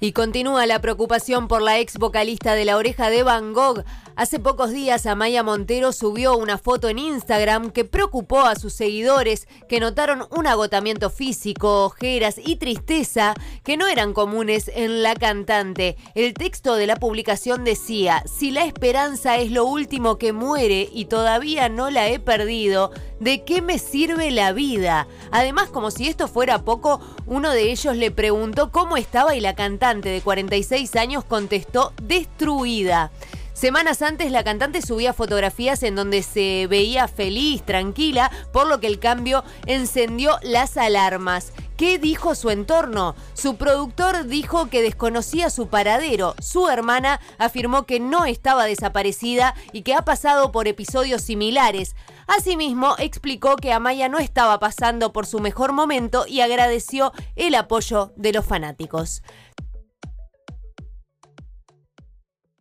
Y continúa la preocupación por la ex vocalista de La Oreja de Van Gogh. Hace pocos días Amaya Montero subió una foto en Instagram que preocupó a sus seguidores que notaron un agotamiento físico, ojeras y tristeza que no eran comunes en la cantante. El texto de la publicación decía, si la esperanza es lo último que muere y todavía no la he perdido, ¿de qué me sirve la vida? Además, como si esto fuera poco, uno de ellos le preguntó cómo estaba y la cantante de 46 años contestó destruida. Semanas antes la cantante subía fotografías en donde se veía feliz, tranquila, por lo que el cambio encendió las alarmas. ¿Qué dijo su entorno? Su productor dijo que desconocía su paradero. Su hermana afirmó que no estaba desaparecida y que ha pasado por episodios similares. Asimismo, explicó que Amaya no estaba pasando por su mejor momento y agradeció el apoyo de los fanáticos.